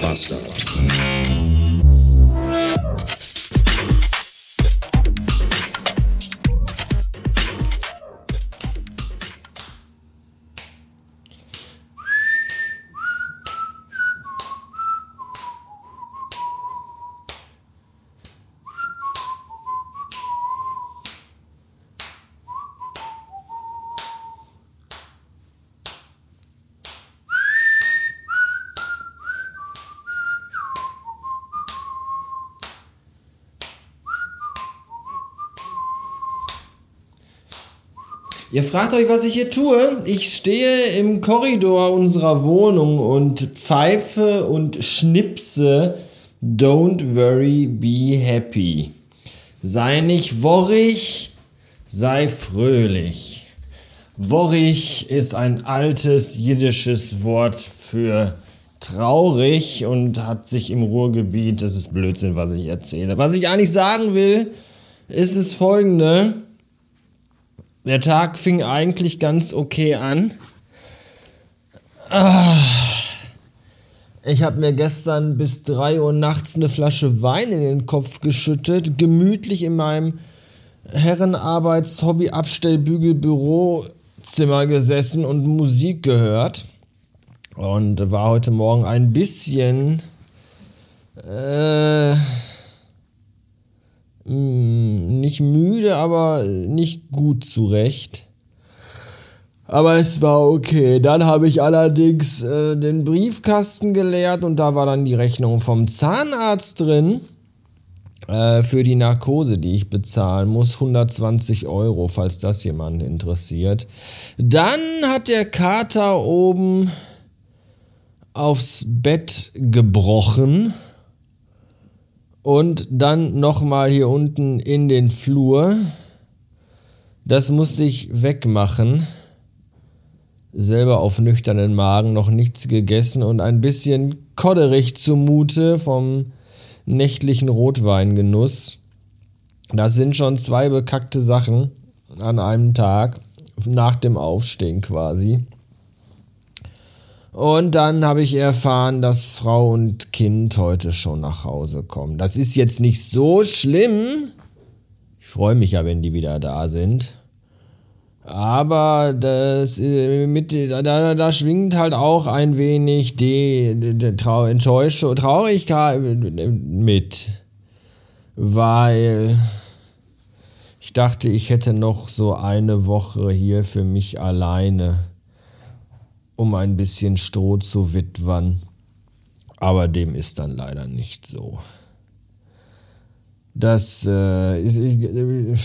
Bastard. Ihr fragt euch, was ich hier tue. Ich stehe im Korridor unserer Wohnung und pfeife und schnipse Don't worry, be happy. Sei nicht worrig, sei fröhlich. Worrig ist ein altes jiddisches Wort für traurig und hat sich im Ruhrgebiet, das ist Blödsinn, was ich erzähle. Was ich eigentlich sagen will, ist das folgende. Der Tag fing eigentlich ganz okay an. Ah. Ich habe mir gestern bis 3 Uhr nachts eine Flasche Wein in den Kopf geschüttet, gemütlich in meinem Herrenarbeits-Hobby-Abstellbügel-Bürozimmer gesessen und Musik gehört. Und war heute Morgen ein bisschen äh, müde, aber nicht gut zurecht. Aber es war okay. Dann habe ich allerdings äh, den Briefkasten geleert und da war dann die Rechnung vom Zahnarzt drin äh, für die Narkose, die ich bezahlen muss. 120 Euro, falls das jemand interessiert. Dann hat der Kater oben aufs Bett gebrochen und dann nochmal hier unten in den Flur. Das musste ich wegmachen. Selber auf nüchternen Magen noch nichts gegessen und ein bisschen kodderig zumute vom nächtlichen Rotweingenuss. Das sind schon zwei bekackte Sachen an einem Tag, nach dem Aufstehen quasi. Und dann habe ich erfahren, dass Frau und Kind heute schon nach Hause kommen. Das ist jetzt nicht so schlimm. Ich freue mich ja, wenn die wieder da sind. Aber das äh, mit, da, da schwingt halt auch ein wenig die, die Trau Enttäuschung, Traurigkeit mit. Weil ich dachte, ich hätte noch so eine Woche hier für mich alleine um ein bisschen Stroh zu witwern. Aber dem ist dann leider nicht so. Das äh, ist, äh,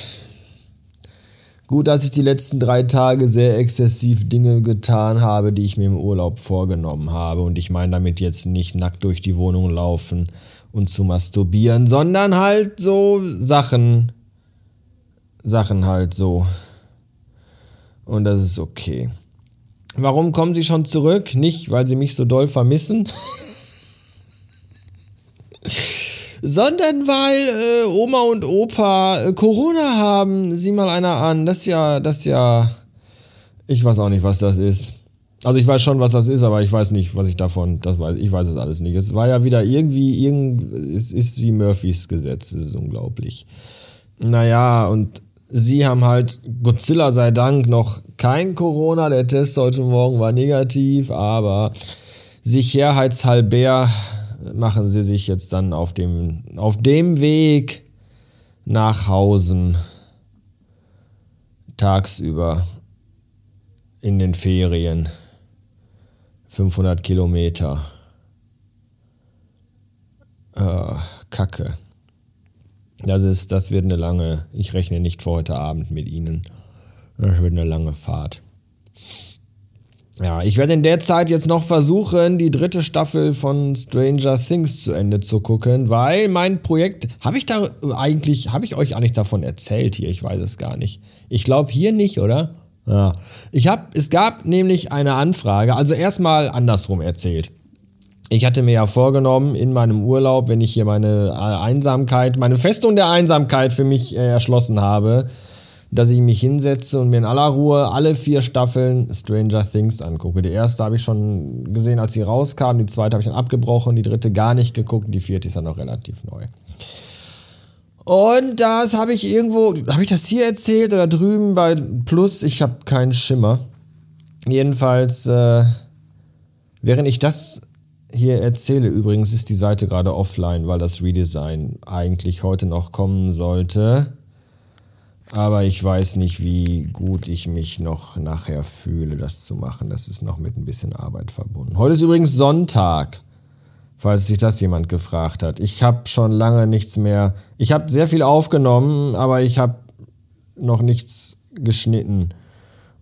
gut, dass ich die letzten drei Tage sehr exzessiv Dinge getan habe, die ich mir im Urlaub vorgenommen habe. Und ich meine damit jetzt nicht nackt durch die Wohnung laufen und zu masturbieren, sondern halt so Sachen. Sachen halt so. Und das ist okay. Warum kommen sie schon zurück? Nicht, weil sie mich so doll vermissen, sondern weil äh, Oma und Opa äh, Corona haben. Sieh mal einer an. Das ist ja, das ist ja. Ich weiß auch nicht, was das ist. Also ich weiß schon, was das ist, aber ich weiß nicht, was ich davon, das weiß, ich weiß es alles nicht. Es war ja wieder irgendwie, irgend, es ist wie Murphys Gesetz, es ist unglaublich. Naja, und sie haben halt, Godzilla sei Dank, noch kein Corona. Der Test heute Morgen war negativ, aber sicherheitshalber machen sie sich jetzt dann auf dem, auf dem Weg nach Hause tagsüber in den Ferien. 500 Kilometer. Äh, Kacke. Das, ist, das wird eine lange, ich rechne nicht für heute Abend mit Ihnen. Das wird eine lange Fahrt. Ja, ich werde in der Zeit jetzt noch versuchen, die dritte Staffel von Stranger Things zu Ende zu gucken, weil mein Projekt, habe ich da eigentlich, habe ich euch eigentlich davon erzählt hier? Ich weiß es gar nicht. Ich glaube hier nicht, oder? Ja. Ich habe, es gab nämlich eine Anfrage, also erstmal andersrum erzählt ich hatte mir ja vorgenommen, in meinem Urlaub, wenn ich hier meine äh, Einsamkeit, meine Festung der Einsamkeit für mich äh, erschlossen habe, dass ich mich hinsetze und mir in aller Ruhe alle vier Staffeln Stranger Things angucke. Die erste habe ich schon gesehen, als sie rauskam, die zweite habe ich dann abgebrochen, die dritte gar nicht geguckt, die vierte ist dann noch relativ neu. Und das habe ich irgendwo, habe ich das hier erzählt oder drüben bei Plus? Ich habe keinen Schimmer. Jedenfalls, äh, während ich das hier erzähle, übrigens ist die Seite gerade offline, weil das Redesign eigentlich heute noch kommen sollte. Aber ich weiß nicht, wie gut ich mich noch nachher fühle, das zu machen. Das ist noch mit ein bisschen Arbeit verbunden. Heute ist übrigens Sonntag, falls sich das jemand gefragt hat. Ich habe schon lange nichts mehr. Ich habe sehr viel aufgenommen, aber ich habe noch nichts geschnitten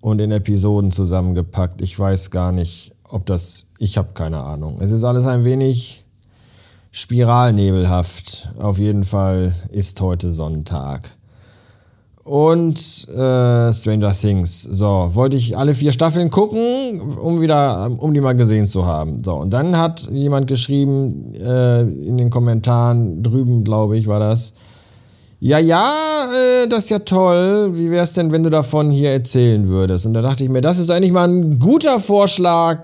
und in Episoden zusammengepackt. Ich weiß gar nicht, ob das. Ich habe keine Ahnung. Es ist alles ein wenig spiralnebelhaft. Auf jeden Fall ist heute Sonntag und äh, Stranger Things. So, wollte ich alle vier Staffeln gucken, um wieder, um die mal gesehen zu haben. So, und dann hat jemand geschrieben äh, in den Kommentaren drüben, glaube ich, war das. Ja, ja, äh, das ist ja toll. Wie wäre es denn, wenn du davon hier erzählen würdest? Und da dachte ich mir, das ist eigentlich mal ein guter Vorschlag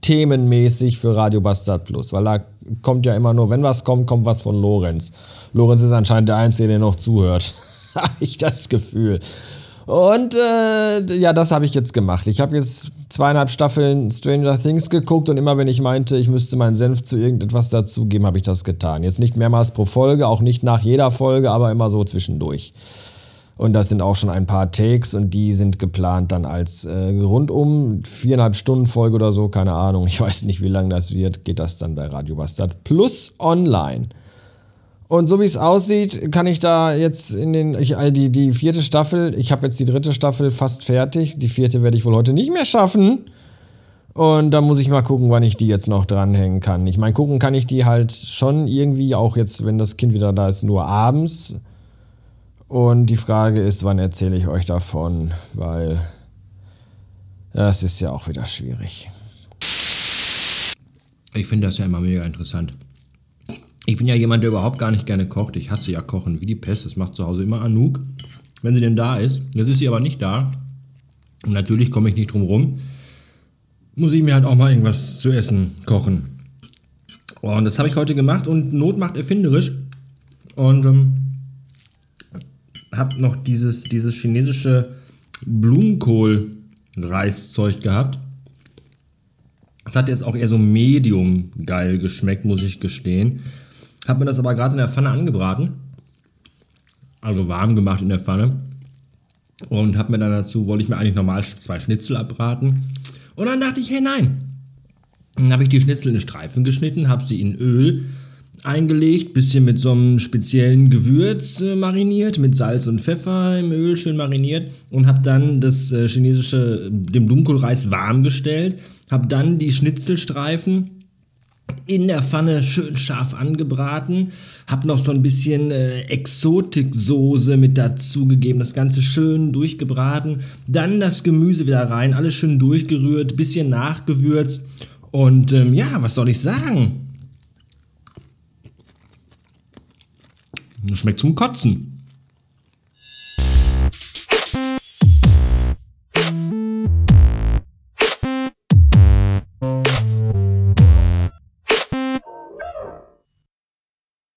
themenmäßig für Radio Bastard Plus, weil da kommt ja immer nur, wenn was kommt, kommt was von Lorenz. Lorenz ist anscheinend der Einzige, der noch zuhört. habe ich das Gefühl. Und äh, ja, das habe ich jetzt gemacht. Ich habe jetzt zweieinhalb Staffeln Stranger Things geguckt und immer wenn ich meinte, ich müsste meinen Senf zu irgendetwas dazugeben, habe ich das getan. Jetzt nicht mehrmals pro Folge, auch nicht nach jeder Folge, aber immer so zwischendurch. Und das sind auch schon ein paar Takes und die sind geplant dann als äh, rundum viereinhalb Stunden Folge oder so, keine Ahnung. Ich weiß nicht, wie lang das wird. Geht das dann bei Radio Bastard Plus online. Und so wie es aussieht, kann ich da jetzt in den, ich, äh, die, die vierte Staffel, ich habe jetzt die dritte Staffel fast fertig. Die vierte werde ich wohl heute nicht mehr schaffen. Und da muss ich mal gucken, wann ich die jetzt noch dranhängen kann. Ich meine, gucken kann ich die halt schon irgendwie, auch jetzt, wenn das Kind wieder da ist, nur abends. Und die Frage ist, wann erzähle ich euch davon? Weil das ist ja auch wieder schwierig. Ich finde das ja immer mega interessant. Ich bin ja jemand, der überhaupt gar nicht gerne kocht. Ich hasse ja Kochen wie die Pest. Das macht zu Hause immer Anouk, wenn sie denn da ist. Jetzt ist sie aber nicht da. Und natürlich komme ich nicht drum rum. Muss ich mir halt auch mal irgendwas zu essen kochen. Und das habe ich heute gemacht und Not macht erfinderisch. Und ähm, habe noch dieses, dieses chinesische Blumenkohl-Reiszeug gehabt. Das hat jetzt auch eher so medium geil geschmeckt, muss ich gestehen. Hab mir das aber gerade in der Pfanne angebraten. Also warm gemacht in der Pfanne. Und hab mir dann dazu, wollte ich mir eigentlich normal zwei Schnitzel abbraten. Und dann dachte ich, hey nein. Dann habe ich die Schnitzel in Streifen geschnitten, habe sie in Öl eingelegt, bisschen mit so einem speziellen Gewürz äh, mariniert, mit Salz und Pfeffer im Öl schön mariniert und habe dann das äh, chinesische, den Blumenkohlreis warm gestellt, habe dann die Schnitzelstreifen in der Pfanne schön scharf angebraten, habe noch so ein bisschen äh, Exotiksoße mit dazu gegeben, das Ganze schön durchgebraten, dann das Gemüse wieder rein, alles schön durchgerührt, bisschen nachgewürzt und ähm, ja, was soll ich sagen? Schmeckt zum Kotzen.